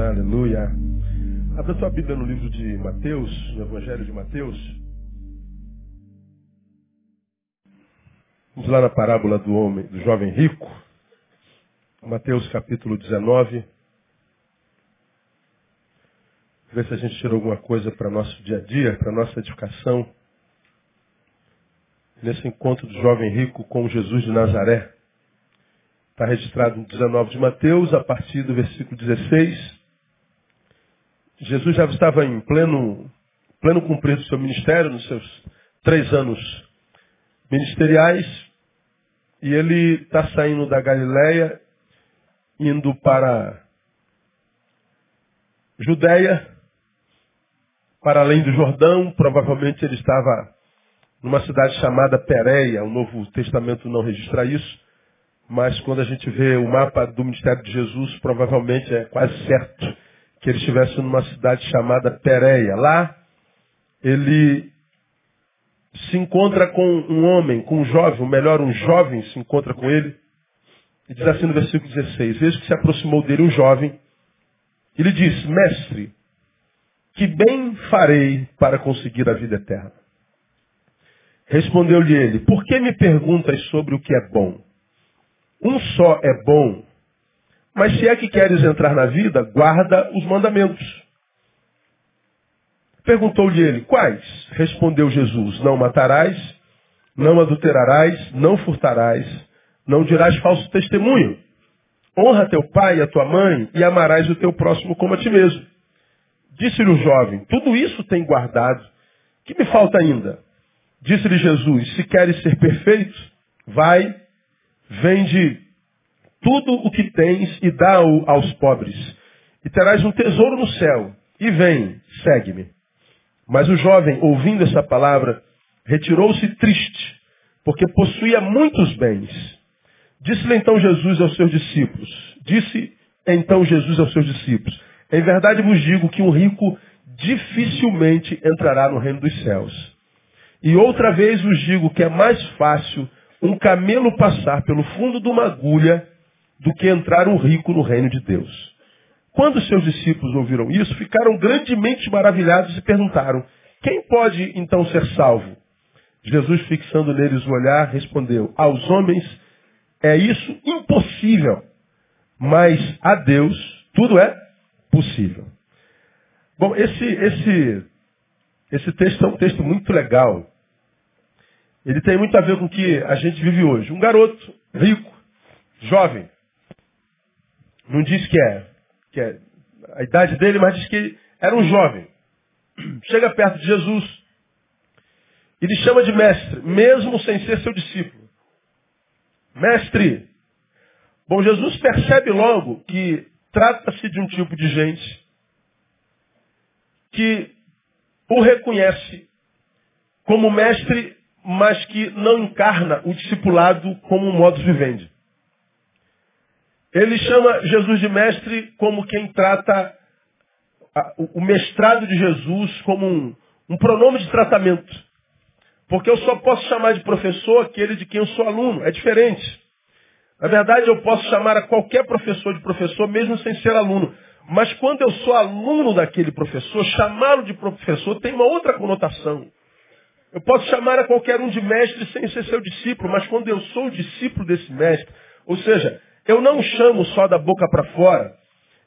Aleluia. Abra sua Bíblia no livro de Mateus, no Evangelho de Mateus. Vamos lá na parábola do homem, do jovem rico. Mateus capítulo 19. Ver se a gente tirou alguma coisa para nosso dia a dia, para nossa edificação. Nesse encontro do jovem rico com Jesus de Nazaré. Está registrado no 19 de Mateus, a partir do versículo 16. Jesus já estava em pleno, pleno cumprir do seu ministério, nos seus três anos ministeriais, e ele está saindo da Galiléia, indo para Judéia, para além do Jordão, provavelmente ele estava numa cidade chamada Pérea, o Novo Testamento não registra isso, mas quando a gente vê o mapa do ministério de Jesus, provavelmente é quase certo que ele estivesse numa cidade chamada Pérea. Lá, ele se encontra com um homem, com um jovem, ou melhor, um jovem se encontra com ele. E diz assim no versículo 16: Veja que se aproximou dele um jovem. E lhe disse: Mestre, que bem farei para conseguir a vida eterna? Respondeu-lhe ele: Por que me perguntas sobre o que é bom? Um só é bom. Mas se é que queres entrar na vida, guarda os mandamentos. Perguntou-lhe ele, quais? Respondeu Jesus, não matarás, não adulterarás, não furtarás, não dirás falso testemunho. Honra teu pai e a tua mãe e amarás o teu próximo como a ti mesmo. Disse-lhe o jovem, tudo isso tem guardado. Que me falta ainda? Disse-lhe Jesus, se queres ser perfeito, vai, vende tudo o que tens e dá-o aos pobres. E terás um tesouro no céu. E vem, segue-me. Mas o jovem, ouvindo essa palavra, retirou-se triste, porque possuía muitos bens. Disse-lhe então Jesus aos seus discípulos. Disse então Jesus aos seus discípulos. Em verdade vos digo que um rico dificilmente entrará no reino dos céus. E outra vez vos digo que é mais fácil um camelo passar pelo fundo de uma agulha do que entrar um rico no reino de Deus. Quando seus discípulos ouviram isso, ficaram grandemente maravilhados e perguntaram: Quem pode então ser salvo? Jesus, fixando neles o olhar, respondeu: Aos homens é isso impossível, mas a Deus tudo é possível. Bom, esse, esse, esse texto é um texto muito legal. Ele tem muito a ver com o que a gente vive hoje. Um garoto rico, jovem, não diz que é, que é a idade dele, mas diz que era um jovem. Chega perto de Jesus e lhe chama de mestre, mesmo sem ser seu discípulo. Mestre. Bom, Jesus percebe logo que trata-se de um tipo de gente que o reconhece como mestre, mas que não encarna o discipulado como um modo vivendi. Ele chama Jesus de mestre como quem trata o mestrado de Jesus como um, um pronome de tratamento. Porque eu só posso chamar de professor aquele de quem eu sou aluno. É diferente. Na verdade, eu posso chamar a qualquer professor de professor, mesmo sem ser aluno. Mas quando eu sou aluno daquele professor, chamá-lo de professor tem uma outra conotação. Eu posso chamar a qualquer um de mestre sem ser seu discípulo, mas quando eu sou discípulo desse mestre, ou seja, eu não chamo só da boca para fora.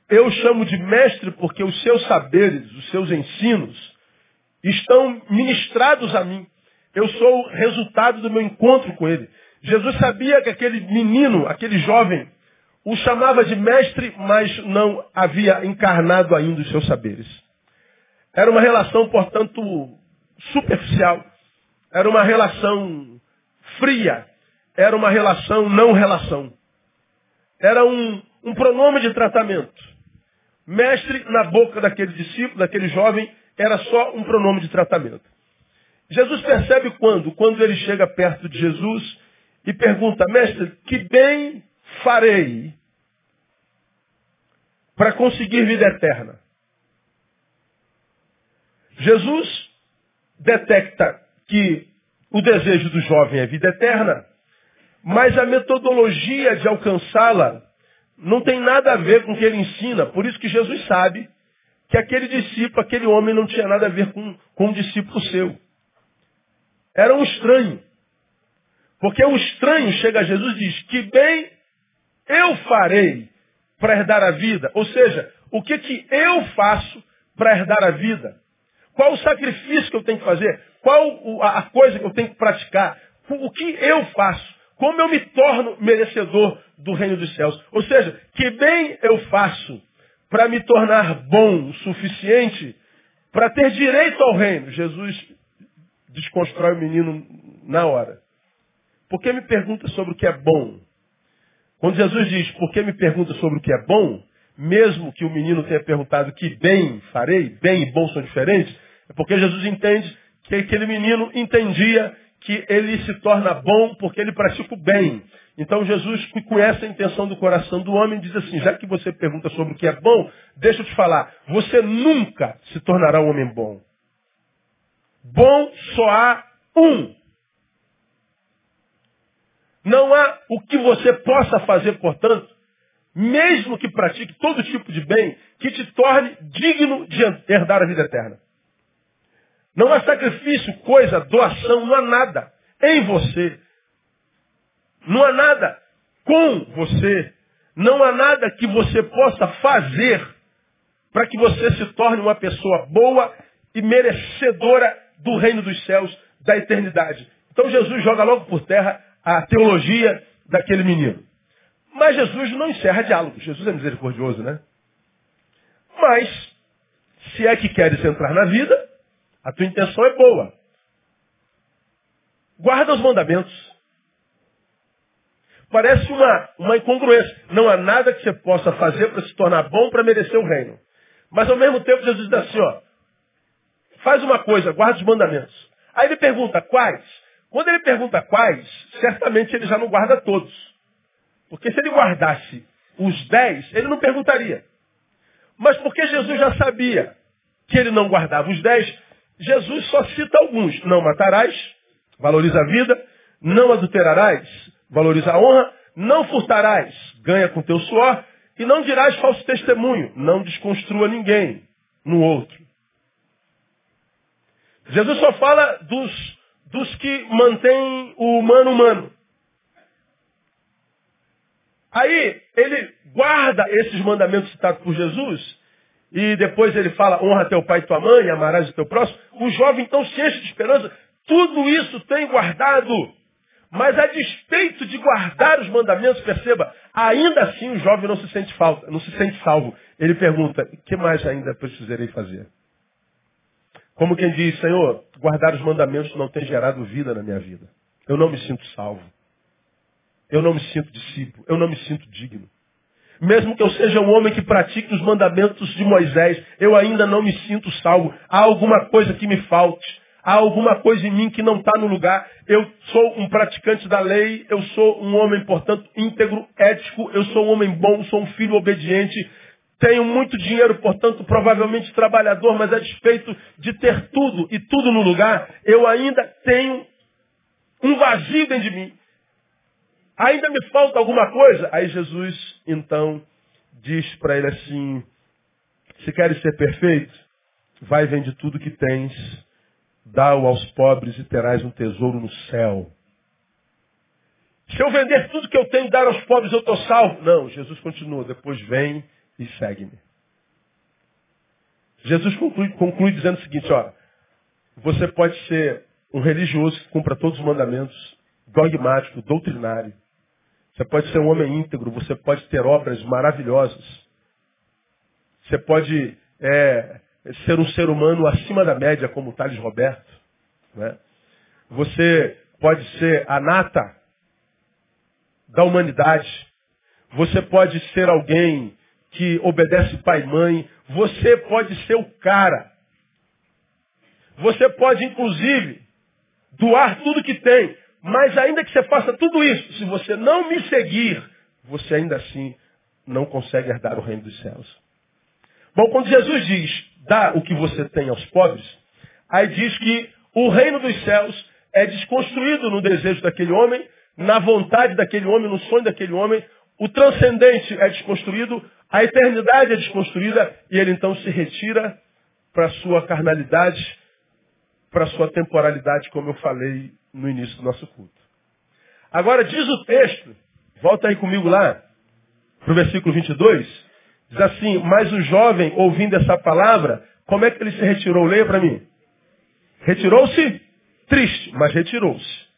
Eu chamo de mestre porque os seus saberes, os seus ensinos, estão ministrados a mim. Eu sou o resultado do meu encontro com ele. Jesus sabia que aquele menino, aquele jovem, o chamava de mestre, mas não havia encarnado ainda os seus saberes. Era uma relação, portanto, superficial. Era uma relação fria. Era uma relação não relação. Era um, um pronome de tratamento. Mestre na boca daquele discípulo, daquele jovem, era só um pronome de tratamento. Jesus percebe quando? Quando ele chega perto de Jesus e pergunta, mestre, que bem farei para conseguir vida eterna? Jesus detecta que o desejo do jovem é vida eterna mas a metodologia de alcançá-la não tem nada a ver com o que ele ensina. Por isso que Jesus sabe que aquele discípulo, aquele homem não tinha nada a ver com, com um discípulo seu. Era um estranho. Porque o estranho chega a Jesus e diz, que bem eu farei para herdar a vida. Ou seja, o que, que eu faço para herdar a vida? Qual o sacrifício que eu tenho que fazer? Qual a coisa que eu tenho que praticar? O que eu faço? Como eu me torno merecedor do reino dos céus? Ou seja, que bem eu faço para me tornar bom o suficiente para ter direito ao reino? Jesus desconstrói o menino na hora. Por que me pergunta sobre o que é bom? Quando Jesus diz, por que me pergunta sobre o que é bom? Mesmo que o menino tenha perguntado que bem farei, bem e bom são diferentes, é porque Jesus entende que aquele menino entendia que ele se torna bom porque ele pratica o bem. Então Jesus, que conhece a intenção do coração do homem, diz assim, já que você pergunta sobre o que é bom, deixa eu te falar, você nunca se tornará um homem bom. Bom só há um. Não há o que você possa fazer, portanto, mesmo que pratique todo tipo de bem, que te torne digno de herdar a vida eterna. Não há sacrifício, coisa, doação, não há nada em você. Não há nada com você. Não há nada que você possa fazer para que você se torne uma pessoa boa e merecedora do reino dos céus, da eternidade. Então Jesus joga logo por terra a teologia daquele menino. Mas Jesus não encerra diálogo. Jesus é misericordioso, né? Mas, se é que queres entrar na vida, a tua intenção é boa. Guarda os mandamentos. Parece uma, uma incongruência. Não há nada que você possa fazer para se tornar bom para merecer o reino. Mas ao mesmo tempo Jesus diz assim, ó, faz uma coisa, guarda os mandamentos. Aí ele pergunta quais. Quando ele pergunta quais, certamente ele já não guarda todos. Porque se ele guardasse os dez, ele não perguntaria. Mas porque Jesus já sabia que ele não guardava os dez, Jesus só cita alguns. Não matarás, valoriza a vida. Não adulterarás, valoriza a honra. Não furtarás, ganha com teu suor. E não dirás falso testemunho, não desconstrua ninguém no outro. Jesus só fala dos, dos que mantêm o humano humano. Aí ele guarda esses mandamentos citados por Jesus e depois ele fala, honra teu pai e tua mãe, amarás o teu próximo. O jovem então se enche de esperança. Tudo isso tem guardado. Mas a despeito de guardar os mandamentos, perceba, ainda assim o jovem não se sente falta, não se sente salvo. Ele pergunta, o que mais ainda precisarei fazer? Como quem diz, Senhor, guardar os mandamentos não tem gerado vida na minha vida. Eu não me sinto salvo. Eu não me sinto discípulo. Eu não me sinto digno. Mesmo que eu seja um homem que pratique os mandamentos de Moisés, eu ainda não me sinto salvo. Há alguma coisa que me falte. Há alguma coisa em mim que não está no lugar. Eu sou um praticante da lei, eu sou um homem, portanto, íntegro, ético, eu sou um homem bom, sou um filho obediente, tenho muito dinheiro, portanto, provavelmente trabalhador, mas a despeito de ter tudo e tudo no lugar, eu ainda tenho um vazio dentro de mim. Ainda me falta alguma coisa? Aí Jesus, então, diz para ele assim, se queres ser perfeito, vai vende tudo que tens, dá-o aos pobres e terás um tesouro no céu. Se eu vender tudo que eu tenho e dar aos pobres, eu estou salvo. Não, Jesus continua, depois vem e segue-me. Jesus conclui, conclui dizendo o seguinte, ó, você pode ser um religioso que cumpra todos os mandamentos, dogmático, doutrinário. Você pode ser um homem íntegro, você pode ter obras maravilhosas. Você pode é, ser um ser humano acima da média, como Thales Roberto. Né? Você pode ser a nata da humanidade. Você pode ser alguém que obedece pai e mãe. Você pode ser o cara. Você pode, inclusive, doar tudo que tem. Mas ainda que você faça tudo isso, se você não me seguir, você ainda assim não consegue herdar o reino dos céus. Bom, quando Jesus diz, dá o que você tem aos pobres, aí diz que o reino dos céus é desconstruído no desejo daquele homem, na vontade daquele homem, no sonho daquele homem, o transcendente é desconstruído, a eternidade é desconstruída e ele então se retira para a sua carnalidade, para a sua temporalidade, como eu falei no início do nosso culto. Agora diz o texto, volta aí comigo lá, para o versículo 22, diz assim, mas o jovem, ouvindo essa palavra, como é que ele se retirou? Leia para mim. Retirou-se triste, mas retirou-se.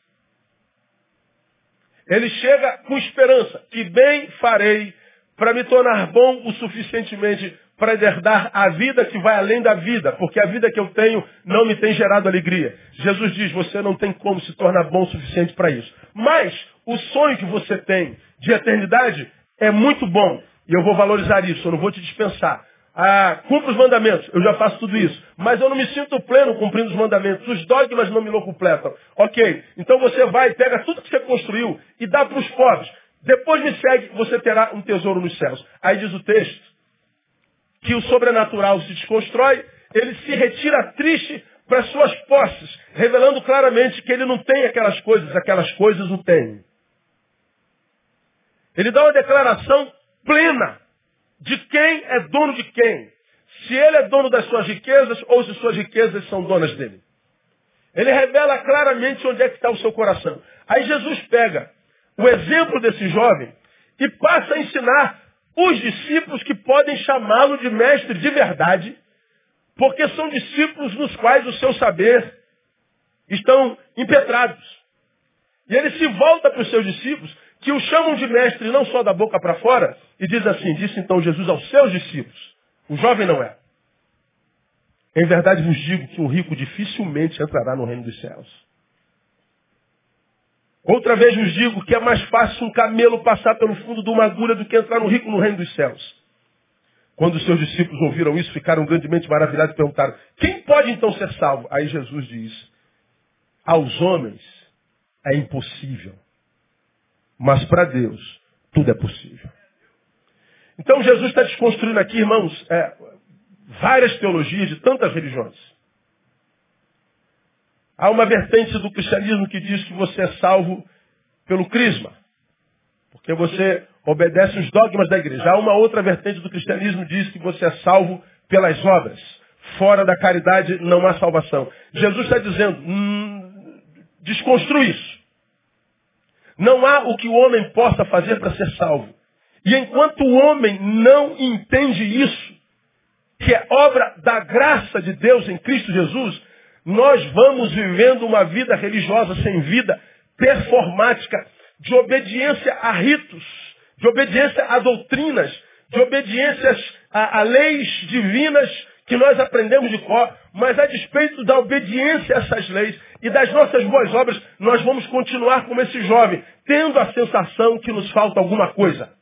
Ele chega com esperança, que bem farei para me tornar bom o suficientemente para herdar a vida que vai além da vida, porque a vida que eu tenho não me tem gerado alegria. Jesus diz, você não tem como se tornar bom o suficiente para isso. Mas o sonho que você tem de eternidade é muito bom. E eu vou valorizar isso, eu não vou te dispensar. Ah, cumpro os mandamentos, eu já faço tudo isso. Mas eu não me sinto pleno cumprindo os mandamentos. Os dogmas não me locupletam. Ok, então você vai, pega tudo que você construiu e dá para os pobres. Depois me segue, você terá um tesouro nos céus. Aí diz o texto que o sobrenatural se desconstrói, ele se retira triste para suas posses, revelando claramente que ele não tem aquelas coisas, aquelas coisas o tem. Ele dá uma declaração plena de quem é dono de quem. Se ele é dono das suas riquezas ou se suas riquezas são donas dele. Ele revela claramente onde é que está o seu coração. Aí Jesus pega o exemplo desse jovem e passa a ensinar os discípulos que podem chamá-lo de mestre de verdade, porque são discípulos nos quais o seu saber estão impetrados. E ele se volta para os seus discípulos que o chamam de mestre não só da boca para fora, e diz assim, disse então Jesus aos seus discípulos, o jovem não é. Em verdade vos digo que o rico dificilmente entrará no reino dos céus. Outra vez vos digo que é mais fácil um camelo passar pelo fundo de uma agulha do que entrar no rico no reino dos céus. Quando os seus discípulos ouviram isso, ficaram grandemente maravilhados e perguntaram, quem pode então ser salvo? Aí Jesus diz, aos homens é impossível, mas para Deus, tudo é possível. Então Jesus está desconstruindo aqui, irmãos, é, várias teologias de tantas religiões. Há uma vertente do cristianismo que diz que você é salvo pelo crisma, porque você obedece os dogmas da igreja. Há uma outra vertente do cristianismo que diz que você é salvo pelas obras. Fora da caridade não há salvação. Jesus está dizendo, hum, desconstrui isso. Não há o que o homem possa fazer para ser salvo. E enquanto o homem não entende isso, que é obra da graça de Deus em Cristo Jesus, nós vamos vivendo uma vida religiosa sem vida, performática, de obediência a ritos, de obediência a doutrinas, de obediências a, a leis divinas que nós aprendemos de cor, mas a despeito da obediência a essas leis e das nossas boas obras, nós vamos continuar como esse jovem, tendo a sensação que nos falta alguma coisa.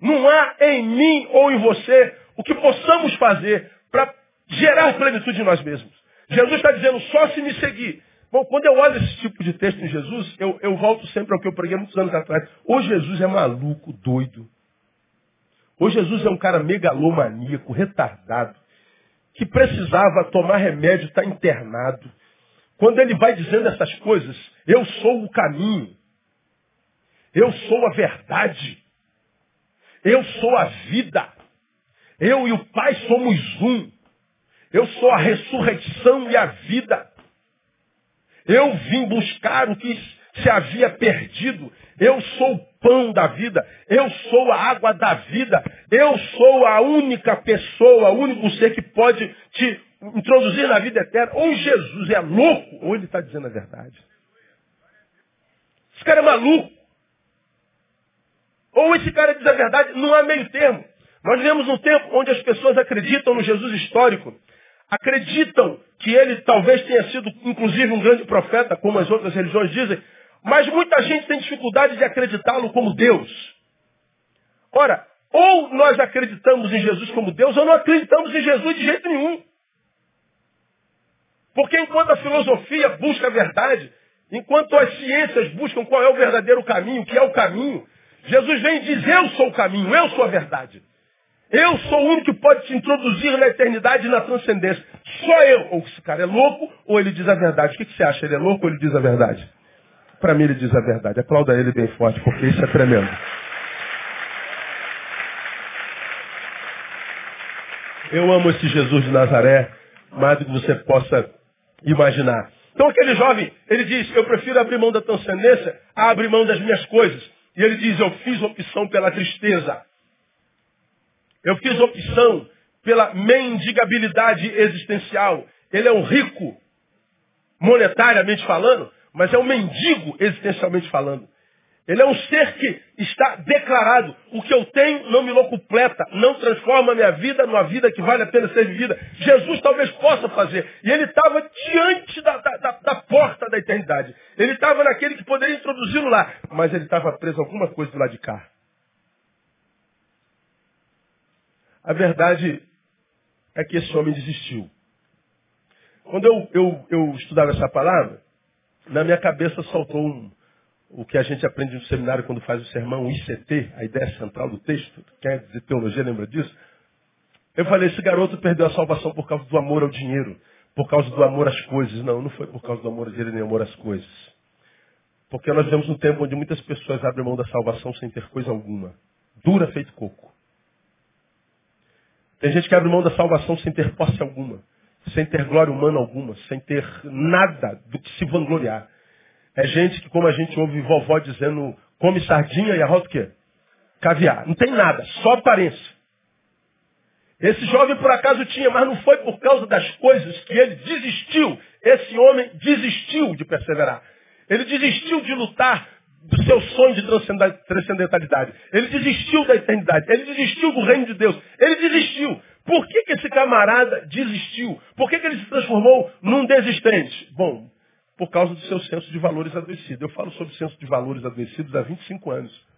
Não há em mim ou em você o que possamos fazer para gerar plenitude em nós mesmos. Jesus está dizendo, só se me seguir. Bom, quando eu olho esse tipo de texto em Jesus, eu, eu volto sempre ao que eu preguei muitos anos atrás. Ou Jesus é maluco, doido. Ou Jesus é um cara megalomaníaco, retardado, que precisava tomar remédio, está internado. Quando ele vai dizendo essas coisas, eu sou o caminho, eu sou a verdade, eu sou a vida, eu e o Pai somos um. Eu sou a ressurreição e a vida. Eu vim buscar o que se havia perdido. Eu sou o pão da vida. Eu sou a água da vida. Eu sou a única pessoa, o único ser que pode te introduzir na vida eterna. Ou Jesus é louco, ou ele está dizendo a verdade. Esse cara é maluco. Ou esse cara diz a verdade, não há meio termo. Nós vivemos num tempo onde as pessoas acreditam no Jesus histórico acreditam que ele talvez tenha sido, inclusive, um grande profeta, como as outras religiões dizem, mas muita gente tem dificuldade de acreditá-lo como Deus. Ora, ou nós acreditamos em Jesus como Deus, ou não acreditamos em Jesus de jeito nenhum. Porque enquanto a filosofia busca a verdade, enquanto as ciências buscam qual é o verdadeiro caminho, o que é o caminho, Jesus vem e diz, eu sou o caminho, eu sou a verdade. Eu sou o único que pode te introduzir na eternidade e na transcendência. Só eu. Ou esse cara é louco, ou ele diz a verdade. O que, que você acha? Ele é louco ou ele diz a verdade? Para mim ele diz a verdade. Aplauda ele bem forte, porque isso é tremendo. Eu amo esse Jesus de Nazaré mais do que você possa imaginar. Então aquele jovem, ele diz, eu prefiro abrir mão da transcendência a abrir mão das minhas coisas. E ele diz, eu fiz opção pela tristeza. Eu fiz opção pela mendigabilidade existencial. Ele é um rico, monetariamente falando, mas é um mendigo existencialmente falando. Ele é um ser que está declarado. O que eu tenho não me locupleta, não transforma a minha vida numa vida que vale a pena ser vivida. Jesus talvez possa fazer. E ele estava diante da, da, da, porta da eternidade. Ele estava naquele que poderia introduzi-lo lá. Mas ele estava preso a alguma coisa do lado de cá. A verdade é que esse homem desistiu. Quando eu, eu, eu estudava essa palavra, na minha cabeça saltou um, o que a gente aprende no seminário quando faz o sermão, o ICT, a ideia central do texto. Quem é de teologia lembra disso? Eu falei, esse garoto perdeu a salvação por causa do amor ao dinheiro, por causa do amor às coisas. Não, não foi por causa do amor ao dinheiro nem amor às coisas. Porque nós vivemos um tempo onde muitas pessoas abrem mão da salvação sem ter coisa alguma. Dura feito coco. Tem gente que abre mão da salvação sem ter posse alguma, sem ter glória humana alguma, sem ter nada do que se vangloriar. É gente que, como a gente ouve vovó dizendo, come sardinha e arroz o quê? Caviar. Não tem nada, só aparência. Esse jovem por acaso tinha, mas não foi por causa das coisas que ele desistiu. Esse homem desistiu de perseverar. Ele desistiu de lutar do seu sonho de transcendentalidade. Ele desistiu da eternidade. Ele desistiu do reino de Deus. Ele desistiu. Por que, que esse camarada desistiu? Por que, que ele se transformou num desistente? Bom, por causa do seu senso de valores adoecido. Eu falo sobre senso de valores adoecidos há 25 anos.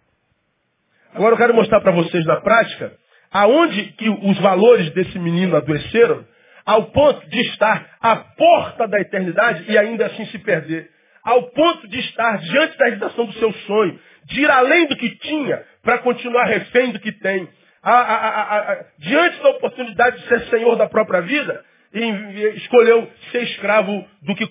Agora eu quero mostrar para vocês na prática aonde que os valores desse menino adoeceram ao ponto de estar à porta da eternidade e ainda assim se perder. Ao ponto de estar diante da realização do seu sonho, de ir além do que tinha para continuar refém do que tem. A, a, a, diante da oportunidade de ser senhor da própria vida, escolheu ser escravo do que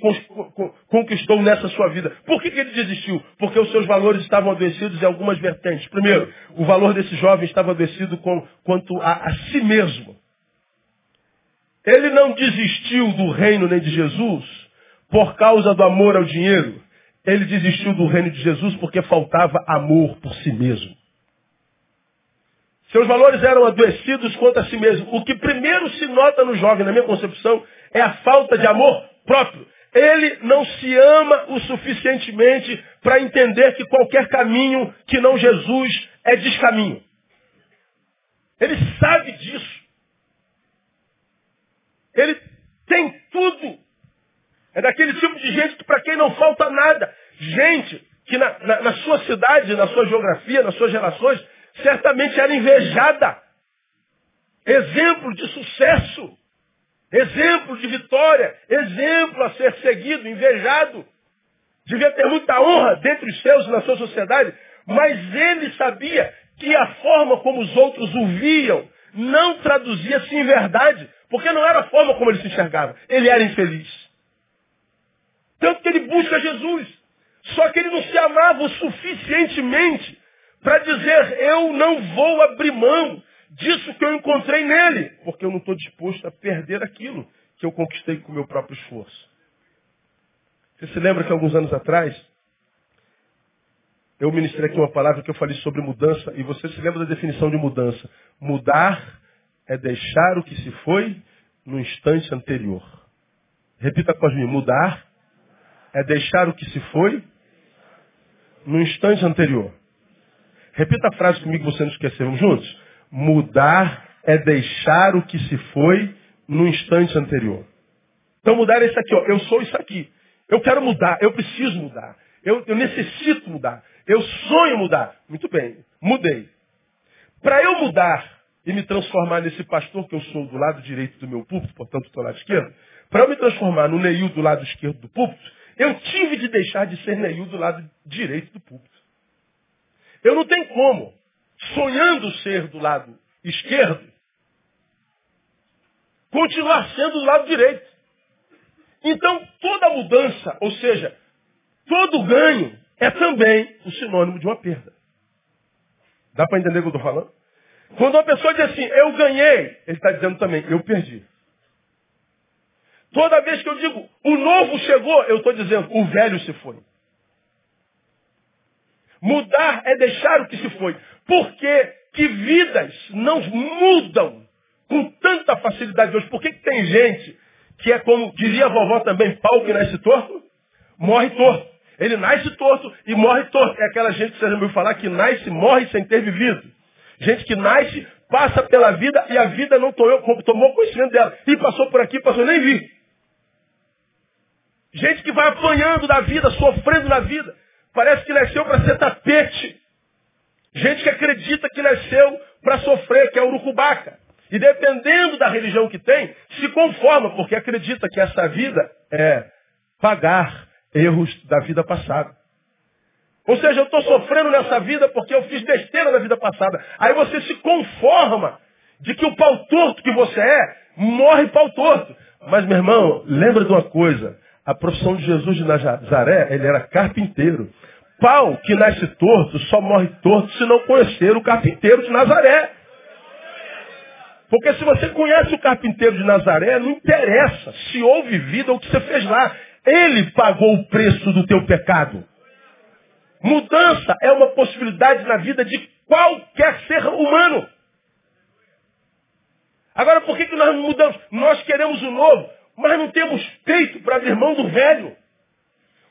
conquistou nessa sua vida. Por que, que ele desistiu? Porque os seus valores estavam adoecidos em algumas vertentes. Primeiro, o valor desse jovem estava adoecido com, quanto a, a si mesmo. Ele não desistiu do reino nem de Jesus por causa do amor ao dinheiro. Ele desistiu do reino de Jesus porque faltava amor por si mesmo. Seus valores eram adoecidos quanto a si mesmo. O que primeiro se nota no jovem, na minha concepção, é a falta de amor próprio. Ele não se ama o suficientemente para entender que qualquer caminho que não Jesus é descaminho. Ele sabe disso. Ele tem tudo. É daquele tipo de gente que para quem não falta nada. Gente que na, na, na sua cidade, na sua geografia, nas suas relações, certamente era invejada. Exemplo de sucesso, exemplo de vitória, exemplo a ser seguido, invejado. Devia ter muita honra dentre os seus e na sua sociedade, mas ele sabia que a forma como os outros o viam não traduzia-se em verdade, porque não era a forma como ele se enxergava. Ele era infeliz. Tanto que ele busca Jesus. Só que ele não se amava o suficientemente para dizer, eu não vou abrir mão disso que eu encontrei nele, porque eu não estou disposto a perder aquilo que eu conquistei com o meu próprio esforço. Você se lembra que alguns anos atrás, eu ministrei aqui uma palavra que eu falei sobre mudança, e você se lembra da definição de mudança? Mudar é deixar o que se foi no instante anterior. Repita com mim, mudar é deixar o que se foi no instante anterior. Repita a frase comigo, você não esquecer. Vamos juntos? Mudar é deixar o que se foi no instante anterior. Então mudar é isso aqui, ó. Eu sou isso aqui. Eu quero mudar, eu preciso mudar. Eu, eu necessito mudar. Eu sonho mudar. Muito bem, mudei. Para eu mudar e me transformar nesse pastor que eu sou do lado direito do meu púlpito, portanto do lado esquerdo, para eu me transformar no Neil do lado esquerdo do púlpito, eu tive de deixar de ser Neil do lado direito do púlpito. Eu não tenho como, sonhando ser do lado esquerdo, continuar sendo do lado direito. Então, toda mudança, ou seja, todo ganho, é também o sinônimo de uma perda. Dá para entender o que eu estou falando? Quando uma pessoa diz assim, eu ganhei, ele está dizendo também, eu perdi. Toda vez que eu digo, o novo chegou, eu estou dizendo, o velho se foi. Mudar é deixar o que se foi. Por que, vidas não mudam com tanta facilidade hoje? Por que, que tem gente que é como diria a vovó também, pau que nasce torto, morre torto. Ele nasce torto e morre torto. É aquela gente que você já ouviu falar que nasce e morre sem ter vivido. Gente que nasce, passa pela vida e a vida não tomou, tomou conhecimento dela. E passou por aqui, passou, nem vi. Gente que vai apanhando da vida, sofrendo na vida. Parece que nasceu para ser tapete. Gente que acredita que nasceu para sofrer, que é urucubaca. E dependendo da religião que tem, se conforma, porque acredita que essa vida é pagar erros da vida passada. Ou seja, eu estou sofrendo nessa vida porque eu fiz besteira na vida passada. Aí você se conforma de que o pau torto que você é, morre pau torto. Mas, meu irmão, lembra de uma coisa. A profissão de Jesus de Nazaré, ele era carpinteiro. Pau que nasce torto só morre torto se não conhecer o carpinteiro de Nazaré. Porque se você conhece o carpinteiro de Nazaré, não interessa se houve vida ou o que você fez lá. Ele pagou o preço do teu pecado. Mudança é uma possibilidade na vida de qualquer ser humano. Agora, por que, que nós mudamos? Nós queremos o novo, mas não temos peito para abrir mão do velho.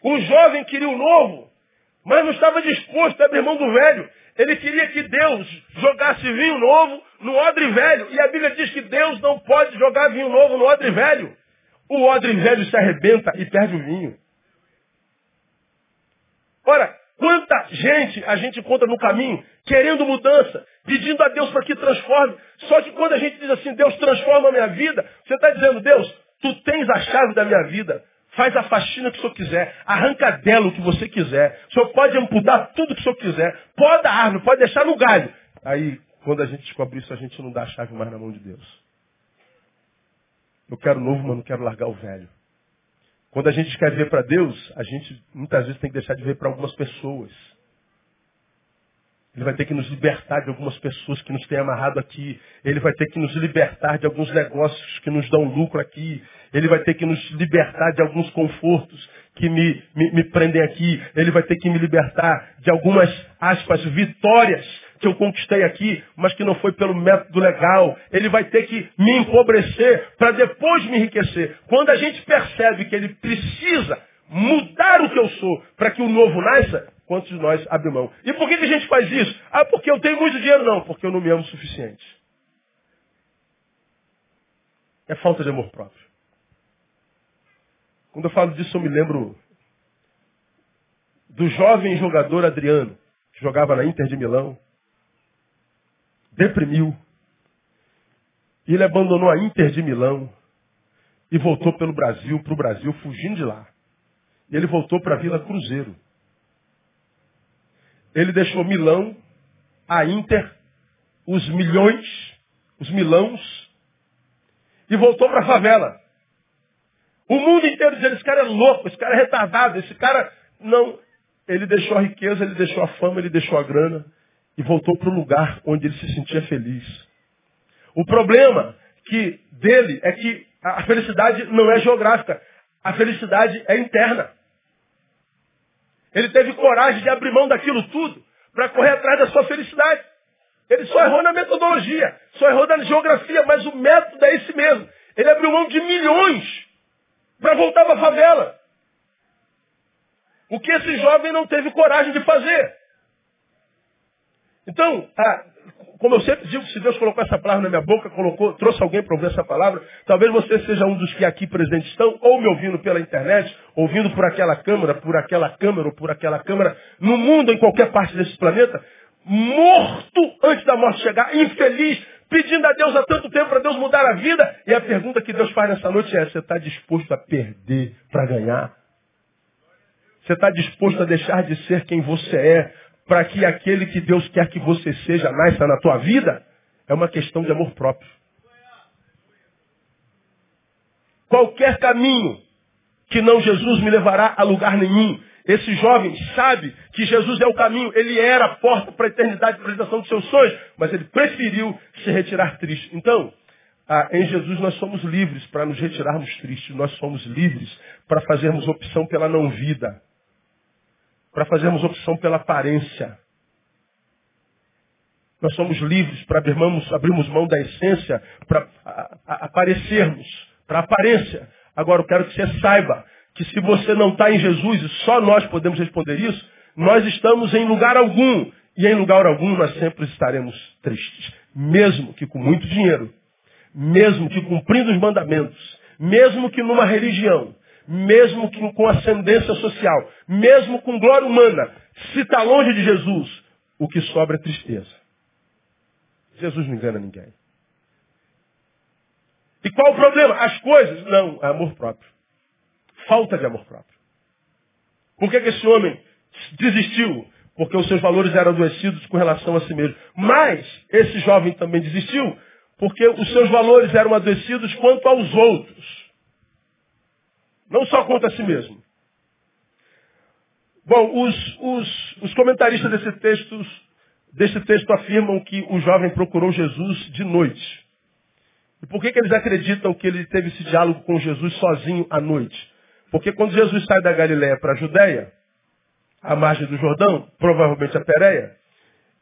O jovem queria o novo, mas não estava disposto a abrir mão do velho. Ele queria que Deus jogasse vinho novo no odre velho. E a Bíblia diz que Deus não pode jogar vinho novo no odre velho. O odre velho se arrebenta e perde o vinho. Ora, quanta gente a gente encontra no caminho querendo mudança, pedindo a Deus para que transforme. Só que quando a gente diz assim, Deus transforma a minha vida, você está dizendo, Deus, tu tens a chave da minha vida. Faz a faxina que o senhor quiser. Arranca dela o que você quiser. O senhor pode amputar tudo que o senhor quiser. Pode a árvore, pode deixar no galho. Aí, quando a gente descobre isso, a gente não dá a chave mais na mão de Deus. Eu quero novo, mas não quero largar o velho. Quando a gente quer ver para Deus, a gente muitas vezes tem que deixar de ver para algumas pessoas. Ele vai ter que nos libertar de algumas pessoas que nos têm amarrado aqui. Ele vai ter que nos libertar de alguns negócios que nos dão lucro aqui. Ele vai ter que nos libertar de alguns confortos que me, me, me prendem aqui. Ele vai ter que me libertar de algumas, aspas, vitórias que eu conquistei aqui, mas que não foi pelo método legal. Ele vai ter que me empobrecer para depois me enriquecer. Quando a gente percebe que ele precisa mudar o que eu sou para que o novo nasça, quantos de nós abre mão? E por que, que a gente faz isso? Ah, porque eu tenho muito dinheiro? Não, porque eu não me amo o suficiente. É falta de amor próprio. Quando eu falo disso, eu me lembro do jovem jogador Adriano, que jogava na Inter de Milão. Deprimiu. E ele abandonou a Inter de Milão e voltou pelo Brasil, para o Brasil, fugindo de lá. E ele voltou para a Vila Cruzeiro. Ele deixou Milão, a Inter, os milhões, os milãos, e voltou para a favela. O mundo inteiro dizendo, esse cara é louco, esse cara é retardado, esse cara. Não. Ele deixou a riqueza, ele deixou a fama, ele deixou a grana e voltou para o lugar onde ele se sentia feliz. O problema que dele é que a felicidade não é geográfica, a felicidade é interna. Ele teve coragem de abrir mão daquilo tudo para correr atrás da sua felicidade. Ele só errou na metodologia, só errou na geografia, mas o método é esse mesmo. Ele abriu mão de milhões para voltar para a favela. O que esse jovem não teve coragem de fazer. Então, ah, como eu sempre digo, se Deus colocou essa palavra na minha boca, colocou, trouxe alguém para ouvir essa palavra, talvez você seja um dos que aqui presentes estão, ou me ouvindo pela internet, ouvindo por aquela câmera, por aquela câmera ou por aquela câmera, no mundo, em qualquer parte desse planeta, morto antes da morte chegar, infeliz, pedindo a Deus há tanto tempo para Deus mudar a vida. E a pergunta que Deus faz nessa noite é: você está disposto a perder para ganhar? Você está disposto a deixar de ser quem você é para que aquele que Deus quer que você seja nasça na tua vida? É uma questão de amor próprio. Qualquer caminho que não Jesus me levará a lugar nenhum. Esse jovem sabe que Jesus é o caminho, ele era a porta para a eternidade a realização dos seus sonhos, mas ele preferiu se retirar triste. Então, em Jesus nós somos livres para nos retirarmos tristes, nós somos livres para fazermos opção pela não vida, para fazermos opção pela aparência. Nós somos livres para abrirmos, abrirmos mão da essência, para aparecermos, para aparência. Agora eu quero que você saiba que se você não está em Jesus, e só nós podemos responder isso, nós estamos em lugar algum. E em lugar algum nós sempre estaremos tristes. Mesmo que com muito dinheiro, mesmo que cumprindo os mandamentos, mesmo que numa religião, mesmo que com ascendência social, mesmo com glória humana, se está longe de Jesus, o que sobra é tristeza. Jesus não engana ninguém. E qual o problema? As coisas? Não, é amor próprio. Falta de amor próprio. Por que, que esse homem desistiu? Porque os seus valores eram adoecidos com relação a si mesmo. Mas esse jovem também desistiu porque os seus valores eram adoecidos quanto aos outros. Não só quanto a si mesmo. Bom, os, os, os comentaristas desse texto, desse texto afirmam que o jovem procurou Jesus de noite. E por que, que eles acreditam que ele teve esse diálogo com Jesus sozinho à noite? Porque quando Jesus sai da Galiléia para a Judéia, à margem do Jordão, provavelmente a Pérea,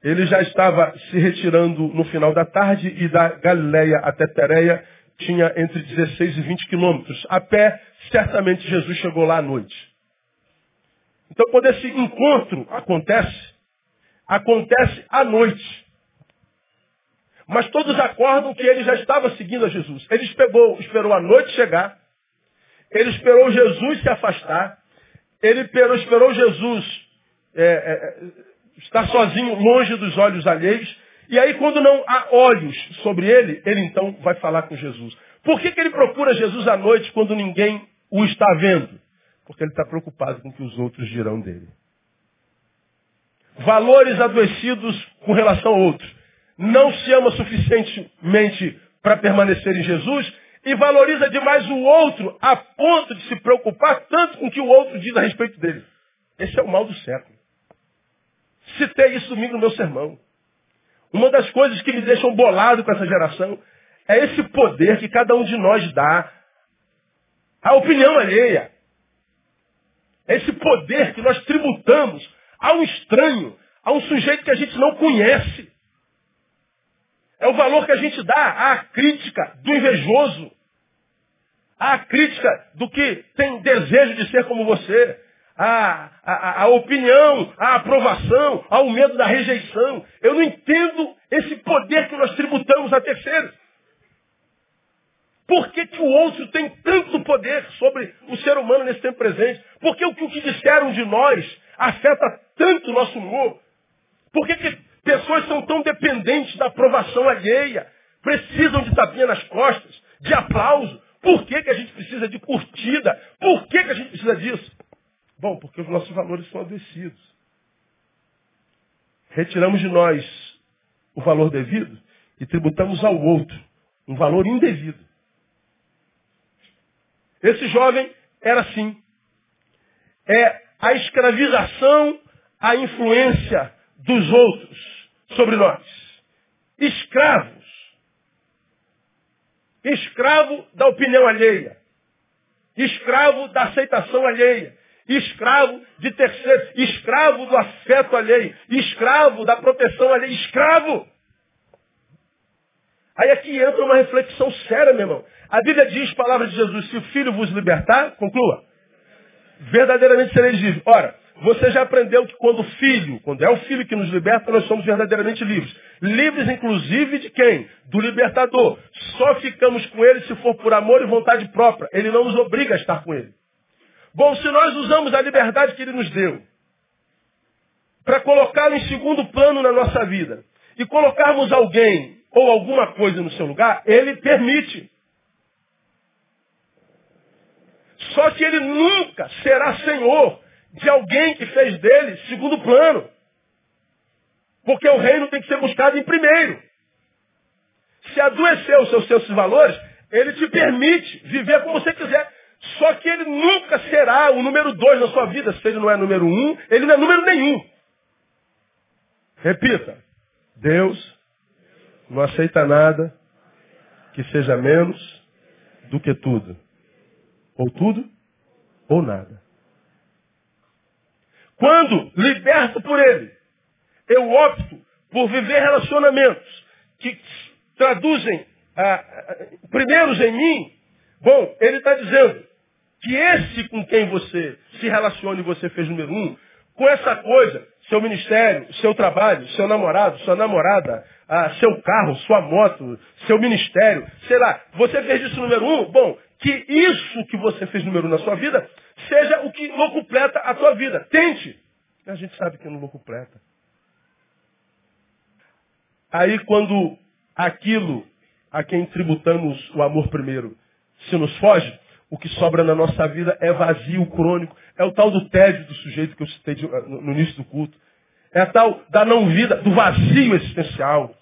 ele já estava se retirando no final da tarde e da Galiléia até Pérea tinha entre 16 e 20 quilômetros. A pé, certamente Jesus chegou lá à noite. Então, quando esse encontro acontece, acontece à noite. Mas todos acordam que ele já estava seguindo a Jesus. Ele esperou, esperou a noite chegar, ele esperou Jesus se afastar, ele esperou, esperou Jesus é, é, estar sozinho, longe dos olhos alheios, e aí quando não há olhos sobre ele, ele então vai falar com Jesus. Por que, que ele procura Jesus à noite quando ninguém o está vendo? Porque ele está preocupado com o que os outros dirão dele. Valores adoecidos com relação a outros não se ama suficientemente para permanecer em Jesus e valoriza demais o outro a ponto de se preocupar tanto com o que o outro diz a respeito dele. Esse é o mal do século. Citei isso domingo no meu sermão. Uma das coisas que me deixam bolado com essa geração é esse poder que cada um de nós dá à opinião alheia. É esse poder que nós tributamos a um estranho, a um sujeito que a gente não conhece. É o valor que a gente dá à crítica do invejoso, à crítica do que tem desejo de ser como você, à, à, à opinião, à aprovação, ao medo da rejeição. Eu não entendo esse poder que nós tributamos a terceiros. Por que, que o outro tem tanto poder sobre o ser humano nesse tempo presente? Por que o que disseram de nós afeta tanto o nosso humor? Por que, que Pessoas são tão dependentes da aprovação alheia, precisam de tapinha nas costas, de aplauso. Por que, que a gente precisa de curtida? Por que, que a gente precisa disso? Bom, porque os nossos valores são adoecidos. Retiramos de nós o valor devido e tributamos ao outro um valor indevido. Esse jovem era assim. É a escravização à influência dos outros sobre nós. Escravos. Escravo da opinião alheia. Escravo da aceitação alheia. Escravo de terceiro. Escravo do afeto alheio. Escravo da proteção alheia. Escravo. Aí aqui entra uma reflexão séria, meu irmão. A Bíblia diz, palavra de Jesus, se o Filho vos libertar, conclua, verdadeiramente sereis livres. Ora, você já aprendeu que quando o filho, quando é o filho que nos liberta, nós somos verdadeiramente livres. Livres, inclusive, de quem? Do libertador. Só ficamos com ele se for por amor e vontade própria. Ele não nos obriga a estar com ele. Bom, se nós usamos a liberdade que ele nos deu para colocá-lo em segundo plano na nossa vida e colocarmos alguém ou alguma coisa no seu lugar, ele permite. Só que ele nunca será senhor de alguém que fez dele segundo plano. Porque o reino tem que ser buscado em primeiro. Se adoecer os seus, seus valores, ele te permite viver como você quiser. Só que ele nunca será o número dois na sua vida. Se ele não é número um, ele não é número nenhum. Repita. Deus não aceita nada que seja menos do que tudo. Ou tudo, ou nada. Quando, liberto por ele, eu opto por viver relacionamentos que traduzem ah, ah, primeiros em mim, bom, ele está dizendo que esse com quem você se relaciona e você fez número um, com essa coisa, seu ministério, seu trabalho, seu namorado, sua namorada, ah, seu carro, sua moto, seu ministério, sei lá, você fez isso número um, bom, que isso que você fez número um na sua vida seja o que locupleta a tua vida. Tente. A gente sabe que não locupleta. Aí quando aquilo a quem tributamos o amor primeiro se nos foge, o que sobra na nossa vida é vazio crônico. É o tal do tédio do sujeito que eu citei no início do culto. É a tal da não vida, do vazio existencial.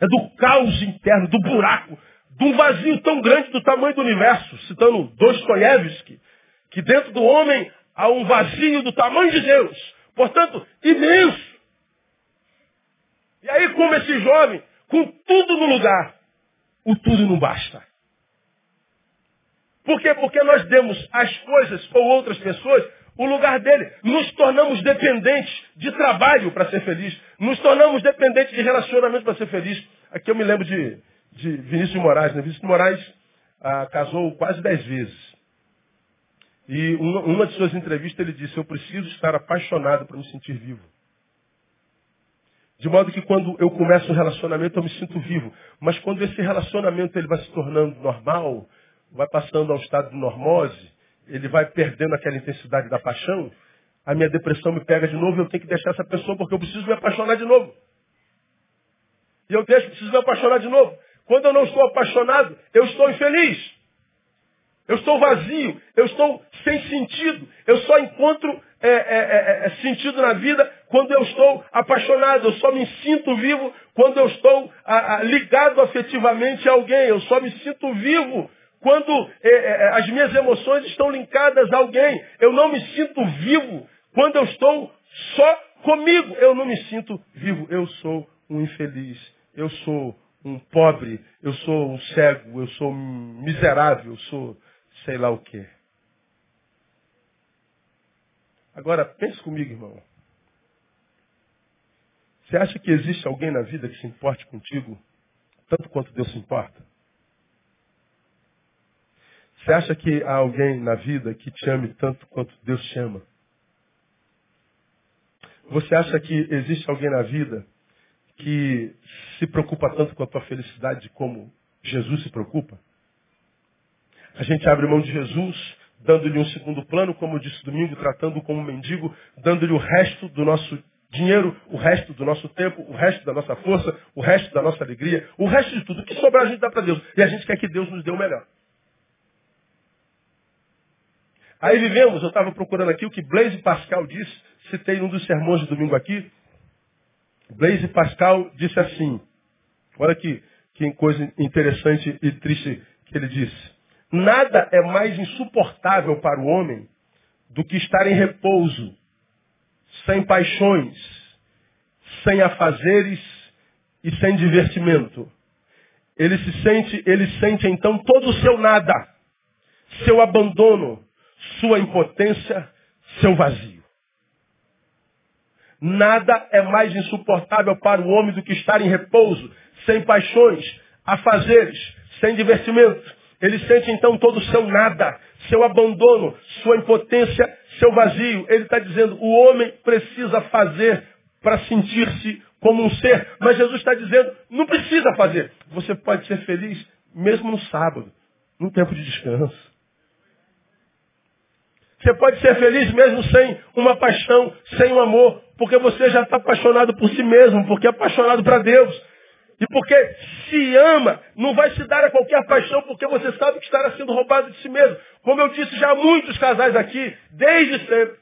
É do caos interno, do buraco, de um vazio tão grande do tamanho do universo, citando Dostoiévski, que dentro do homem há um vazio do tamanho de Deus, portanto, imenso. E aí, como esse jovem, com tudo no lugar, o tudo não basta. Por quê? Porque nós demos às coisas ou outras pessoas o lugar dele. Nos tornamos dependentes de trabalho para ser feliz. Nos tornamos dependentes de relacionamento para ser feliz. Aqui eu me lembro de, de Vinícius de Moraes. Né? Vinícius de Moraes ah, casou quase dez vezes. E uma, uma de suas entrevistas ele disse, eu preciso estar apaixonado para me sentir vivo. De modo que quando eu começo um relacionamento eu me sinto vivo. Mas quando esse relacionamento ele vai se tornando normal, vai passando ao estado de normose, ele vai perdendo aquela intensidade da paixão, a minha depressão me pega de novo e eu tenho que deixar essa pessoa porque eu preciso me apaixonar de novo. E eu deixo, preciso me apaixonar de novo. Quando eu não estou apaixonado, eu estou infeliz. Eu estou vazio, eu estou sem sentido. Eu só encontro é, é, é, é sentido na vida quando eu estou apaixonado. Eu só me sinto vivo quando eu estou a, a, ligado afetivamente a alguém. Eu só me sinto vivo quando é, é, as minhas emoções estão linkadas a alguém. Eu não me sinto vivo quando eu estou só comigo. Eu não me sinto vivo. Eu sou um infeliz. Eu sou um pobre. Eu sou um cego. Eu sou um miserável. Eu sou sei lá o quê. Agora, pense comigo, irmão. Você acha que existe alguém na vida que se importe contigo tanto quanto Deus se importa? Você acha que há alguém na vida que te ame tanto quanto Deus te ama? Você acha que existe alguém na vida que se preocupa tanto com a tua felicidade como Jesus se preocupa? A gente abre mão de Jesus, dando-lhe um segundo plano, como eu disse domingo, tratando como um mendigo, dando-lhe o resto do nosso dinheiro, o resto do nosso tempo, o resto da nossa força, o resto da nossa alegria, o resto de tudo. O que sobrar a gente dá para Deus. E a gente quer que Deus nos dê o melhor. Aí vivemos, eu estava procurando aqui o que Blaise Pascal disse, citei num dos sermões de domingo aqui. Blaise Pascal disse assim, olha que, que coisa interessante e triste que ele disse. Nada é mais insuportável para o homem do que estar em repouso, sem paixões, sem afazeres e sem divertimento. Ele se sente, ele sente então todo o seu nada, seu abandono, sua impotência, seu vazio. Nada é mais insuportável para o homem do que estar em repouso, sem paixões, afazeres, sem divertimento. Ele sente então todo o seu nada, seu abandono, sua impotência, seu vazio. Ele está dizendo, o homem precisa fazer para sentir-se como um ser. Mas Jesus está dizendo, não precisa fazer. Você pode ser feliz mesmo no sábado, no tempo de descanso. Você pode ser feliz mesmo sem uma paixão, sem um amor, porque você já está apaixonado por si mesmo, porque é apaixonado para Deus. E porque se ama, não vai se dar a qualquer paixão, porque você sabe que estará sendo roubado de si mesmo. Como eu disse já muitos casais aqui, desde sempre.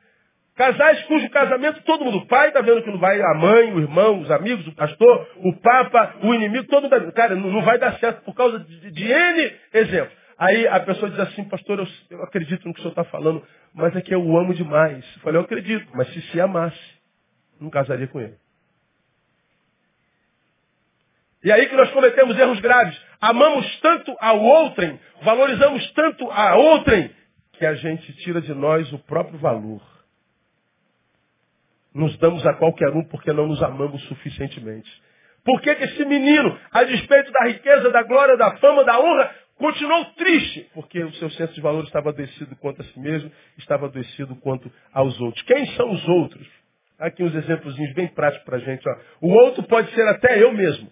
Casais cujo casamento todo mundo, o pai está vendo que não vai, a mãe, o irmão, os amigos, o pastor, o papa, o inimigo, todo mundo. Cara, não vai dar certo por causa de, de N exemplos. Aí a pessoa diz assim, pastor, eu, eu acredito no que o senhor está falando, mas é que eu o amo demais. Eu falei, eu acredito, mas se se amasse, não casaria com ele. E aí que nós cometemos erros graves. Amamos tanto ao outrem, valorizamos tanto a outrem, que a gente tira de nós o próprio valor. Nos damos a qualquer um porque não nos amamos suficientemente. Por que, que esse menino, a despeito da riqueza, da glória, da fama, da honra, continuou triste? Porque o seu senso de valor estava adoecido quanto a si mesmo, estava adoecido quanto aos outros. Quem são os outros? Aqui uns exemplos bem práticos para a gente. Ó. O outro pode ser até eu mesmo.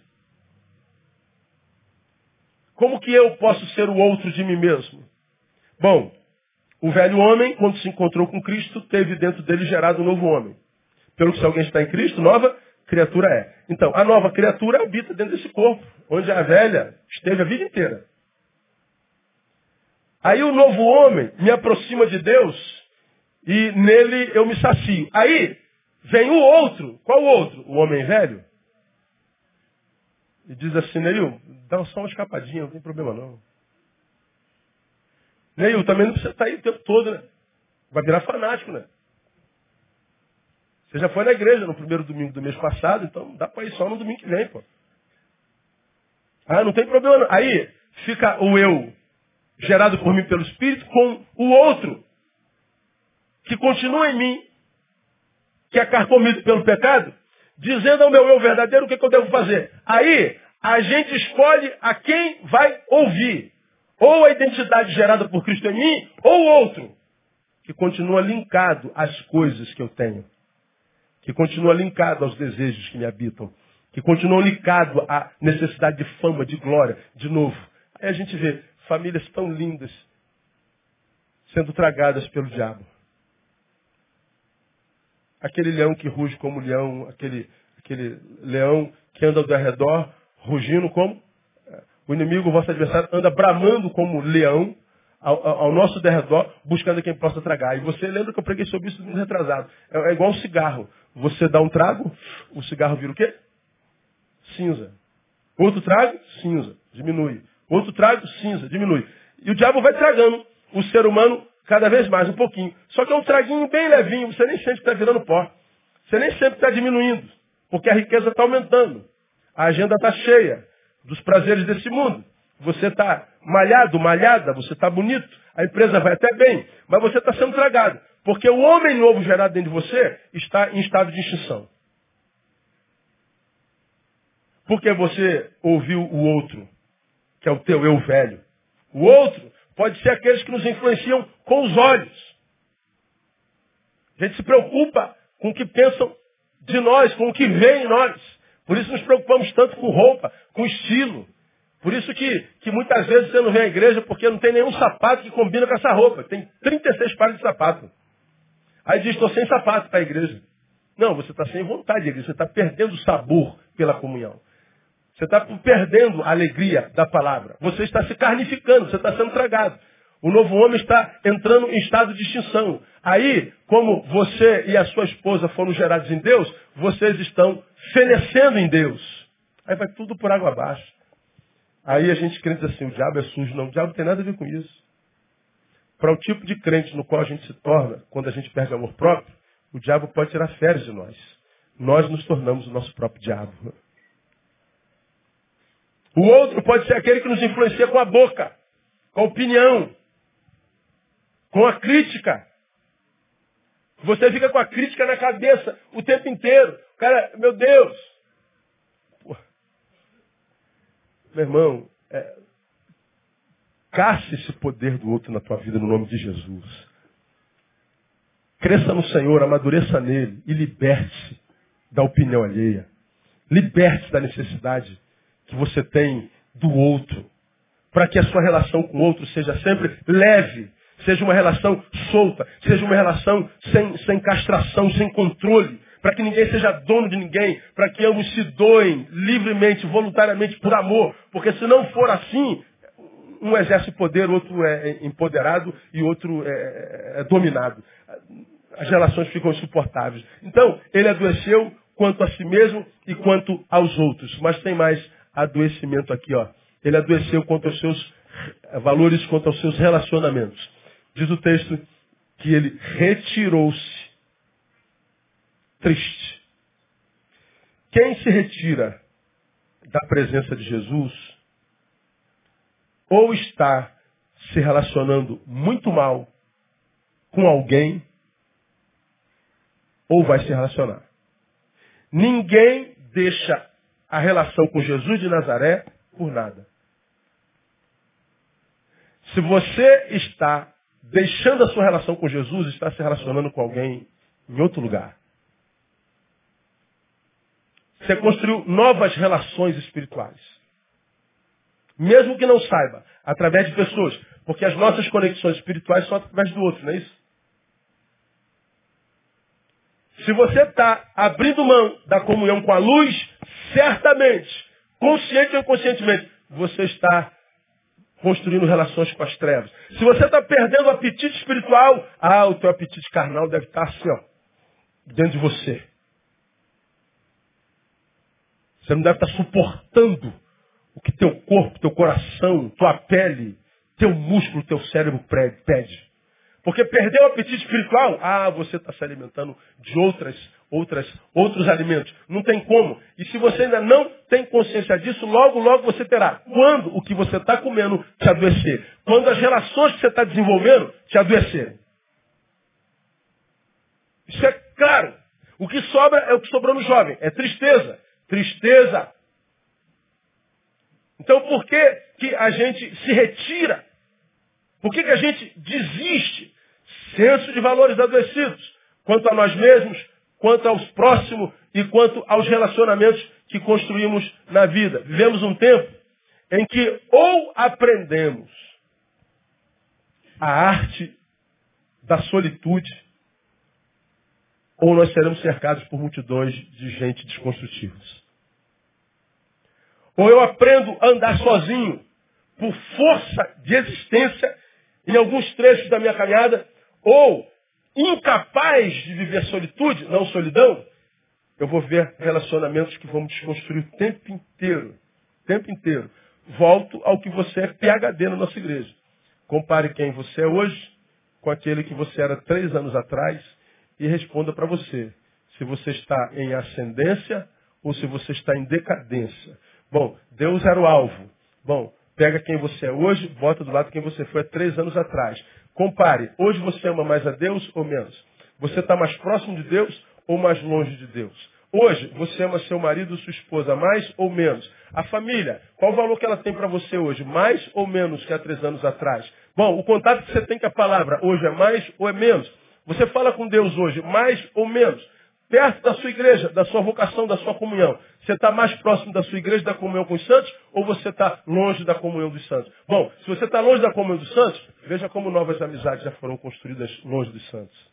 Como que eu posso ser o outro de mim mesmo? Bom, o velho homem, quando se encontrou com Cristo, teve dentro dele gerado um novo homem. Pelo que se alguém está em Cristo, nova criatura é. Então, a nova criatura habita dentro desse corpo, onde a velha esteve a vida inteira. Aí o novo homem me aproxima de Deus e nele eu me sacio. Aí vem o outro. Qual o outro? O homem velho. E diz assim, Neil, dá só uma escapadinha, não tem problema não. Neil, também não precisa estar aí o tempo todo, né? Vai virar fanático, né? Você já foi na igreja no primeiro domingo do mês passado, então dá para ir só no domingo que vem, pô. Ah, não tem problema não. Aí fica o eu gerado por mim pelo Espírito com o outro que continua em mim, que é carcomido pelo pecado, dizendo ao meu eu verdadeiro o que, que eu devo fazer. Aí a gente escolhe a quem vai ouvir. Ou a identidade gerada por Cristo em mim, ou outro, que continua linkado às coisas que eu tenho que continua linkado aos desejos que me habitam, que continua linkado à necessidade de fama, de glória, de novo. Aí a gente vê famílias tão lindas sendo tragadas pelo diabo. Aquele leão que ruge como leão, aquele, aquele leão que anda ao redor, rugindo como? O inimigo, o vosso adversário, anda bramando como leão, ao, ao, nosso derredor, buscando quem possa tragar. E você lembra que eu preguei sobre isso no retrasado. É, é igual um cigarro. Você dá um trago, o cigarro vira o quê? Cinza. Outro trago, cinza. Diminui. Outro trago, cinza. Diminui. E o diabo vai tragando o ser humano cada vez mais, um pouquinho. Só que é um traguinho bem levinho. Você nem que está virando pó. Você nem sempre está diminuindo. Porque a riqueza está aumentando. A agenda está cheia dos prazeres desse mundo. Você está malhado, malhada, você está bonito, a empresa vai até bem, mas você está sendo tragado. Porque o homem novo gerado dentro de você está em estado de extinção. Porque você ouviu o outro, que é o teu eu velho. O outro pode ser aqueles que nos influenciam com os olhos. A gente se preocupa com o que pensam de nós, com o que vê em nós. Por isso nos preocupamos tanto com roupa, com estilo, por isso que, que muitas vezes você não vem à igreja porque não tem nenhum sapato que combina com essa roupa. Tem 36 pares de sapato. Aí diz, estou sem sapato para a igreja. Não, você está sem vontade de igreja. Você está perdendo o sabor pela comunhão. Você está perdendo a alegria da palavra. Você está se carnificando, você está sendo tragado. O novo homem está entrando em estado de extinção. Aí, como você e a sua esposa foram gerados em Deus, vocês estão fenecendo em Deus. Aí vai tudo por água abaixo. Aí a gente crente assim, o diabo é sujo. Não, o diabo não tem nada a ver com isso. Para o tipo de crente no qual a gente se torna, quando a gente perde amor próprio, o diabo pode tirar férias de nós. Nós nos tornamos o nosso próprio diabo. O outro pode ser aquele que nos influencia com a boca, com a opinião, com a crítica. Você fica com a crítica na cabeça o tempo inteiro. Cara, meu Deus, Meu irmão, é, casse esse poder do outro na tua vida no nome de Jesus. Cresça no Senhor, amadureça nele e liberte-se da opinião alheia. Liberte-se da necessidade que você tem do outro. Para que a sua relação com o outro seja sempre leve, seja uma relação solta, seja uma relação sem, sem castração, sem controle, para que ninguém seja dono de ninguém, para que ambos se doem livremente, voluntariamente, por amor. Porque se não for assim, um exerce poder, outro é empoderado e outro é, é, é dominado. As relações ficam insuportáveis. Então, ele adoeceu quanto a si mesmo e quanto aos outros. Mas tem mais adoecimento aqui, ó. Ele adoeceu quanto aos seus valores quanto aos seus relacionamentos. Diz o texto que ele retirou-se triste. Quem se retira da presença de Jesus ou está se relacionando muito mal com alguém ou vai se relacionar. Ninguém deixa a relação com Jesus de Nazaré por nada. Se você está deixando a sua relação com Jesus, está se relacionando com alguém em outro lugar. Você construiu novas relações espirituais. Mesmo que não saiba, através de pessoas. Porque as nossas conexões espirituais são através do outro, não é isso? Se você está abrindo mão da comunhão com a luz, certamente, consciente ou inconscientemente, você está construindo relações com as trevas. Se você está perdendo o apetite espiritual, ah, o teu apetite carnal deve estar assim, ó, dentro de você. Você não deve estar suportando o que teu corpo, teu coração, tua pele, teu músculo, teu cérebro pede. Porque perdeu o apetite espiritual, ah, você está se alimentando de outras, outras, outros alimentos. Não tem como. E se você ainda não tem consciência disso, logo, logo você terá. Quando o que você está comendo te adoecer. Quando as relações que você está desenvolvendo te adoecerem. Isso é claro. O que sobra é o que sobrou no jovem. É tristeza. Tristeza. Então por que, que a gente se retira? Por que, que a gente desiste? Senso de valores adoecidos. Quanto a nós mesmos, quanto aos próximos e quanto aos relacionamentos que construímos na vida. Vivemos um tempo em que ou aprendemos a arte da solitude, ou nós seremos cercados por multidões de gente desconstrutivos. Ou eu aprendo a andar sozinho, por força de existência, em alguns trechos da minha caminhada, ou incapaz de viver solitude, não solidão, eu vou ver relacionamentos que vão desconstruir o tempo inteiro. O tempo inteiro. Volto ao que você é PHD na nossa igreja. Compare quem você é hoje com aquele que você era três anos atrás e responda para você se você está em ascendência ou se você está em decadência. Bom, Deus era o alvo. Bom, pega quem você é hoje, bota do lado quem você foi há três anos atrás. Compare, hoje você ama mais a Deus ou menos? Você está mais próximo de Deus ou mais longe de Deus? Hoje, você ama seu marido ou sua esposa mais ou menos? A família, qual o valor que ela tem para você hoje? Mais ou menos que há três anos atrás? Bom, o contato que você tem com a palavra hoje é mais ou é menos? Você fala com Deus hoje mais ou menos? Perto da sua igreja, da sua vocação, da sua comunhão. Você está mais próximo da sua igreja, da comunhão com os santos, ou você está longe da comunhão dos santos? Bom, se você está longe da comunhão dos santos, veja como novas amizades já foram construídas longe dos santos.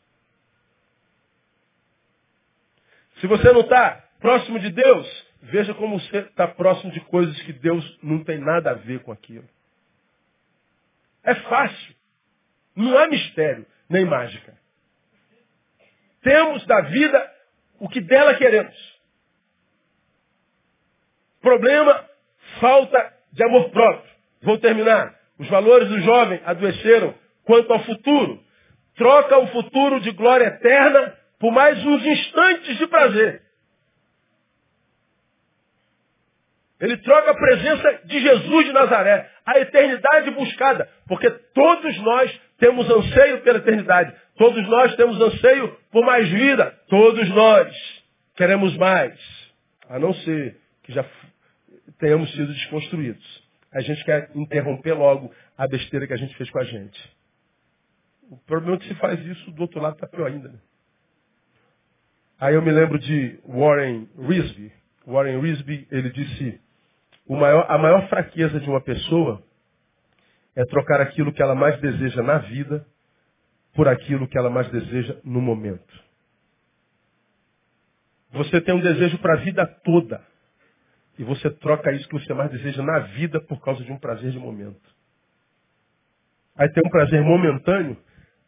Se você não está próximo de Deus, veja como você está próximo de coisas que Deus não tem nada a ver com aquilo. É fácil. Não há mistério, nem mágica. Temos da vida o que dela queremos. Problema, falta de amor próprio. Vou terminar. Os valores do jovem adoeceram quanto ao futuro. Troca o futuro de glória eterna por mais uns instantes de prazer. Ele troca a presença de Jesus de Nazaré, a eternidade buscada, porque todos nós temos anseio pela eternidade. Todos nós temos anseio por mais vida. Todos nós queremos mais. A não ser que já tenhamos sido desconstruídos. A gente quer interromper logo a besteira que a gente fez com a gente. O problema é que se faz isso do outro lado está pior ainda. Né? Aí eu me lembro de Warren Risby. Warren Risby, ele disse, maior, a maior fraqueza de uma pessoa é trocar aquilo que ela mais deseja na vida por aquilo que ela mais deseja no momento. Você tem um desejo para a vida toda. E você troca isso que você mais deseja na vida por causa de um prazer de momento. Aí tem um prazer momentâneo,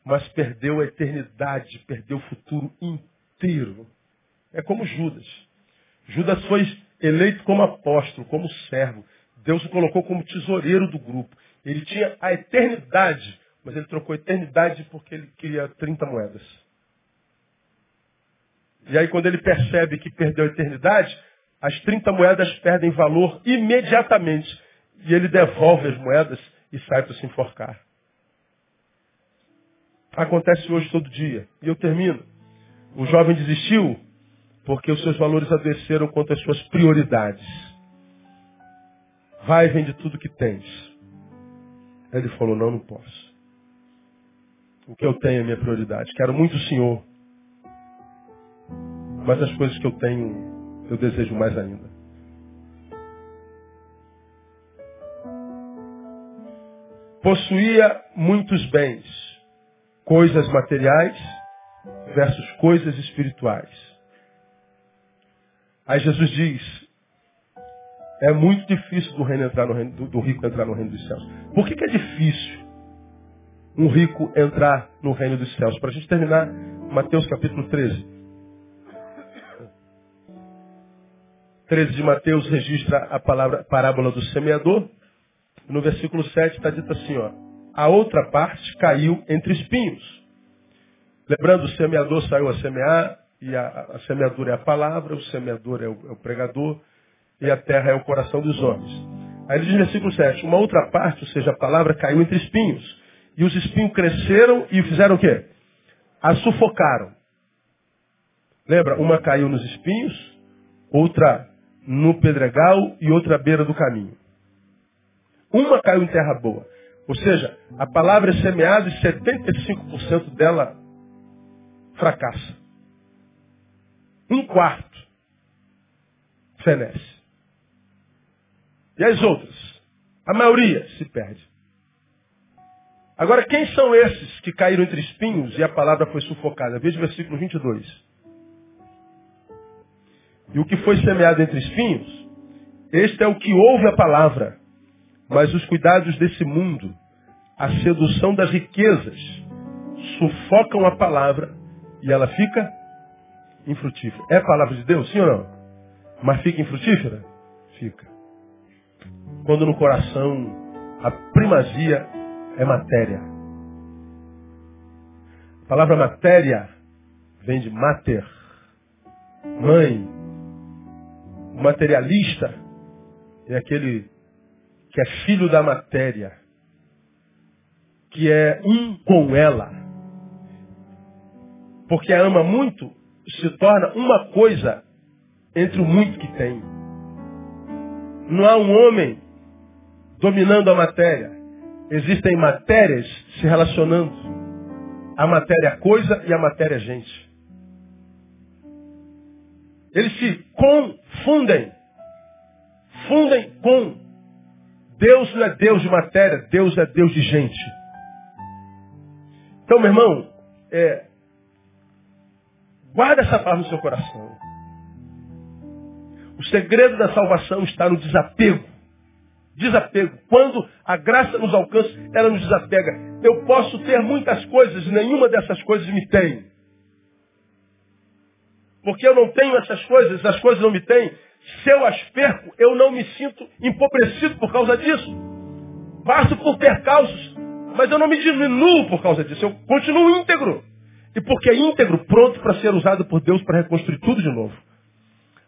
mas perdeu a eternidade, perdeu o futuro inteiro. É como Judas. Judas foi eleito como apóstolo, como servo. Deus o colocou como tesoureiro do grupo. Ele tinha a eternidade, mas ele trocou eternidade porque ele queria 30 moedas. E aí quando ele percebe que perdeu a eternidade, as 30 moedas perdem valor imediatamente. E ele devolve as moedas e sai para se enforcar. Acontece hoje todo dia. E eu termino. O jovem desistiu porque os seus valores adoeceram quanto às suas prioridades. Vai e vende tudo que tens. Ele falou, não, não posso. O que eu tenho é minha prioridade. Quero muito o Senhor. Mas as coisas que eu tenho, eu desejo mais ainda. Possuía muitos bens, coisas materiais versus coisas espirituais. Aí Jesus diz, é muito difícil do, reino entrar no reino, do, rico entrar no reino dos céus. Por que, que é difícil um rico entrar no reino dos céus? Para a gente terminar, Mateus capítulo 13. 13 de Mateus registra a palavra parábola do semeador. No versículo 7 está dito assim, ó. A outra parte caiu entre espinhos. Lembrando, o semeador saiu a semear, e a, a semeadura é a palavra, o semeador é o, é o, pregador, e a terra é o coração dos homens. Aí ele diz no versículo 7, uma outra parte, ou seja, a palavra caiu entre espinhos. E os espinhos cresceram e fizeram o quê? A sufocaram. Lembra? Uma caiu nos espinhos, outra no pedregal e outra à beira do caminho. Uma caiu em terra boa. Ou seja, a palavra é semeada e 75% dela fracassa. Um quarto fenece. E as outras? A maioria se perde. Agora, quem são esses que caíram entre espinhos e a palavra foi sufocada? Veja o versículo 22. E o que foi semeado entre espinhos, este é o que ouve a palavra, mas os cuidados desse mundo, a sedução das riquezas, sufocam a palavra e ela fica infrutífera. É a palavra de Deus, sim ou não? Mas fica infrutífera? Fica. Quando no coração a primazia é matéria. A palavra matéria vem de mater, mãe. O materialista é aquele que é filho da matéria, que é um com ela porque a ama muito, se torna uma coisa entre o muito que tem. Não há um homem dominando a matéria. Existem matérias se relacionando. A matéria é coisa e a matéria é gente. Eles se confundem. Fundem com. Deus não é Deus de matéria, Deus é Deus de gente. Então, meu irmão, é, Guarda essa palavra no seu coração. O segredo da salvação está no desapego. Desapego. Quando a graça nos alcança, ela nos desapega. Eu posso ter muitas coisas e nenhuma dessas coisas me tem. Porque eu não tenho essas coisas, essas coisas não me têm. Se eu as perco, eu não me sinto empobrecido por causa disso. Passo por percalços, mas eu não me diminuo por causa disso. Eu continuo íntegro. E porque é íntegro, pronto para ser usado por Deus para reconstruir tudo de novo.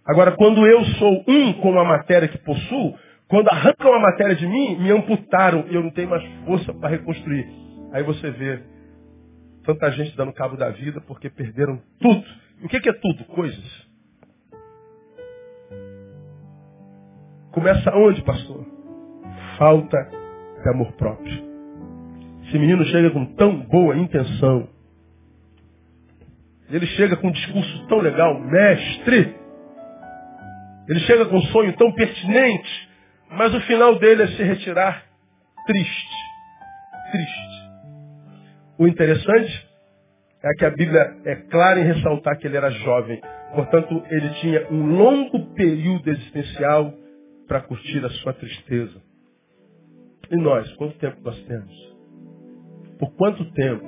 Agora, quando eu sou um com a matéria que possuo, quando arrancam a matéria de mim, me amputaram e eu não tenho mais força para reconstruir. Aí você vê tanta gente dando cabo da vida porque perderam tudo. O que é tudo? Coisas. Começa onde, pastor? Falta de amor próprio. Esse menino chega com tão boa intenção, ele chega com um discurso tão legal, mestre. Ele chega com um sonho tão pertinente, mas o final dele é se retirar triste. Triste. O interessante é que a Bíblia é clara em ressaltar que ele era jovem. Portanto, ele tinha um longo período existencial para curtir a sua tristeza. E nós, quanto tempo nós temos? Por quanto tempo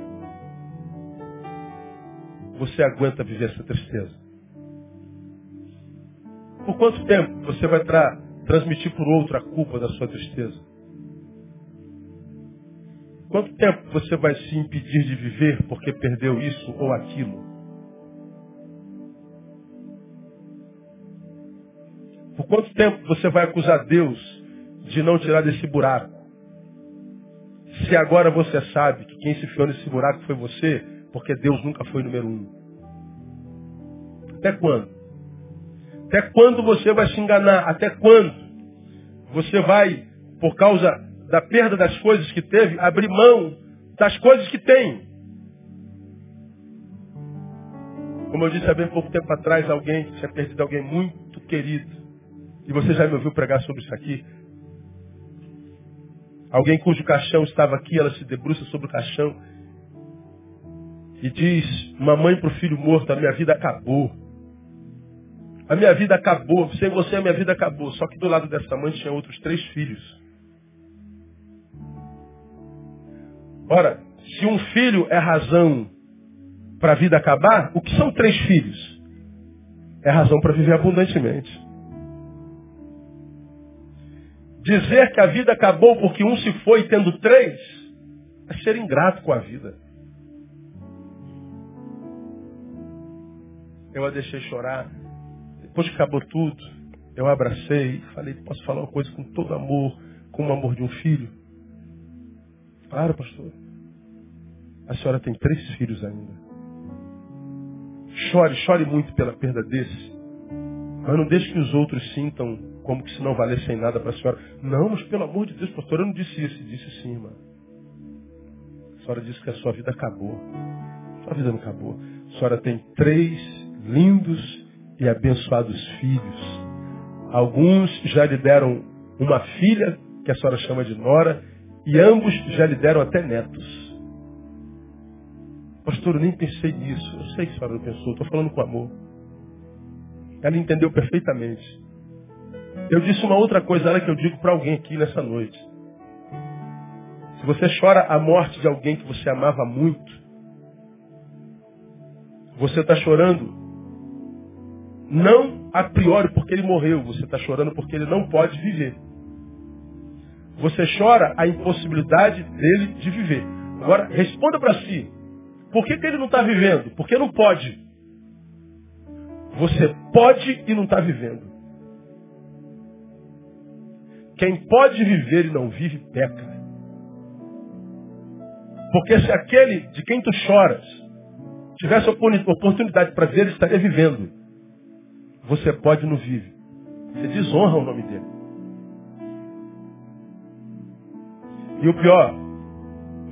você aguenta viver essa tristeza? Por quanto tempo você vai tra transmitir por outro a culpa da sua tristeza? Quanto tempo você vai se impedir de viver porque perdeu isso ou aquilo? Por quanto tempo você vai acusar Deus de não tirar desse buraco? Se agora você sabe que quem se enfiou nesse buraco foi você, porque Deus nunca foi número um. Até quando? Até quando você vai se enganar? Até quando? Você vai, por causa da perda das coisas que teve, abrir mão das coisas que tem. Como eu disse há bem pouco tempo atrás, alguém tinha perdido alguém muito querido. E você já me ouviu pregar sobre isso aqui. Alguém cujo caixão estava aqui, ela se debruça sobre o caixão e diz, uma mãe para o filho morto, a minha vida acabou. A minha vida acabou, sem você a minha vida acabou. Só que do lado dessa mãe tinha outros três filhos. Ora, se um filho é razão para a vida acabar, o que são três filhos? É razão para viver abundantemente. Dizer que a vida acabou porque um se foi tendo três é ser ingrato com a vida. Eu a deixei chorar. Depois que acabou tudo, eu abracei e falei, posso falar uma coisa com todo amor, com o amor de um filho? Claro, pastor. A senhora tem três filhos ainda. Chore, chore muito pela perda desse. Mas não deixe que os outros sintam como que se não valessem nada para a senhora. Não, mas pelo amor de Deus, pastor, eu não disse isso. Disse sim, irmã. A senhora disse que a sua vida acabou. A sua vida não acabou. A senhora tem três lindos e abençoados filhos. Alguns já lhe deram uma filha, que a senhora chama de Nora, e ambos já lhe deram até netos. Pastor, eu nem pensei nisso. Eu sei que a senhora não pensou, estou falando com amor. Ela entendeu perfeitamente. Eu disse uma outra coisa ela que eu digo para alguém aqui nessa noite. Se você chora a morte de alguém que você amava muito, você está chorando não a priori porque ele morreu, você está chorando porque ele não pode viver. Você chora a impossibilidade dele de viver. Agora, responda para si. Por que, que ele não está vivendo? Porque não pode. Você pode e não está vivendo. Quem pode viver e não vive, peca. Porque se aquele de quem tu choras tivesse oportunidade para ver, ele estaria vivendo. Você pode não vive. Você desonra o nome dele. E o pior,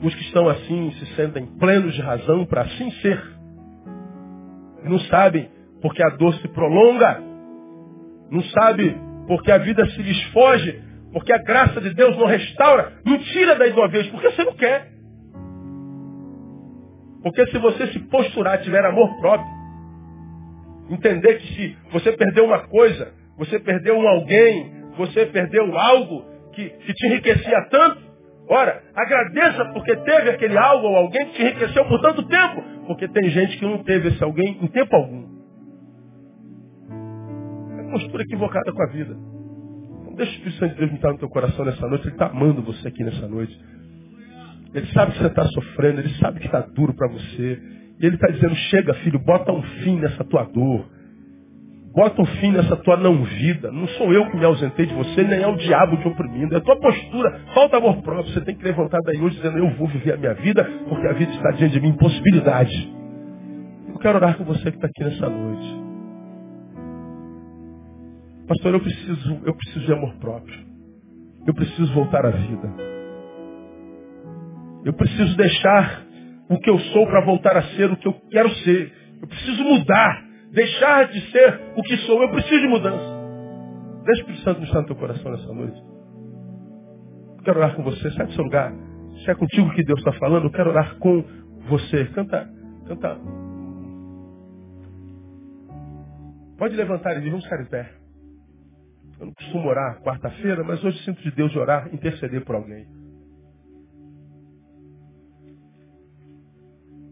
os que estão assim se sentem plenos de razão para assim ser. Não sabem porque a dor se prolonga. Não sabe porque a vida se lhes foge porque a graça de Deus não restaura, não tira daí de uma vez, porque você não quer. Porque se você se posturar, tiver amor próprio, entender que se você perdeu uma coisa, você perdeu um alguém, você perdeu algo que, que te enriquecia tanto, ora, agradeça porque teve aquele algo ou alguém que te enriqueceu por tanto tempo, porque tem gente que não teve esse alguém em tempo algum. É postura equivocada com a vida. Deixa o Espírito Santo de Deus entrar no teu coração nessa noite. Ele está amando você aqui nessa noite. Ele sabe que você está sofrendo, ele sabe que está duro para você. E ele está dizendo, chega filho, bota um fim nessa tua dor. Bota um fim nessa tua não vida. Não sou eu que me ausentei de você, nem é o diabo te oprimindo. É a tua postura. Falta amor próprio. Você tem que levantar daí hoje dizendo, eu vou viver a minha vida, porque a vida está diante de mim. Impossibilidade. Eu quero orar com você que está aqui nessa noite. Pastor, eu preciso, eu preciso de amor próprio. Eu preciso voltar à vida. Eu preciso deixar o que eu sou para voltar a ser o que eu quero ser. Eu preciso mudar. Deixar de ser o que sou. Eu preciso de mudança. Deixa o Espírito Santo estar no teu coração nessa noite. Eu quero orar com você. Sai do seu lugar. Se é contigo que Deus está falando, eu quero orar com você. Canta, canta. Pode levantar e vamos ficar em pé. Eu não costumo orar quarta-feira, mas hoje sinto de Deus de orar, interceder por alguém.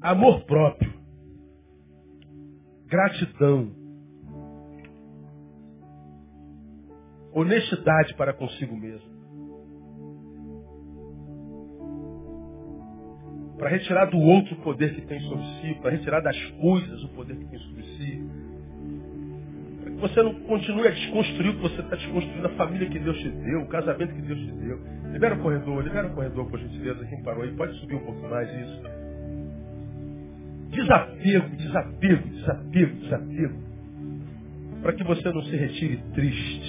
Amor próprio. Gratidão. Honestidade para consigo mesmo. para retirar do outro o poder que tem sobre si, para retirar das coisas o poder que tem sobre si. Para que você não continue a desconstruir o que você está desconstruindo, a família que Deus te deu, o casamento que Deus te deu. Libera o corredor, libera o corredor, por gentileza, quem parou aí, pode subir um pouco mais isso. Desapego, desapego, desapego, desapego. Para que você não se retire triste.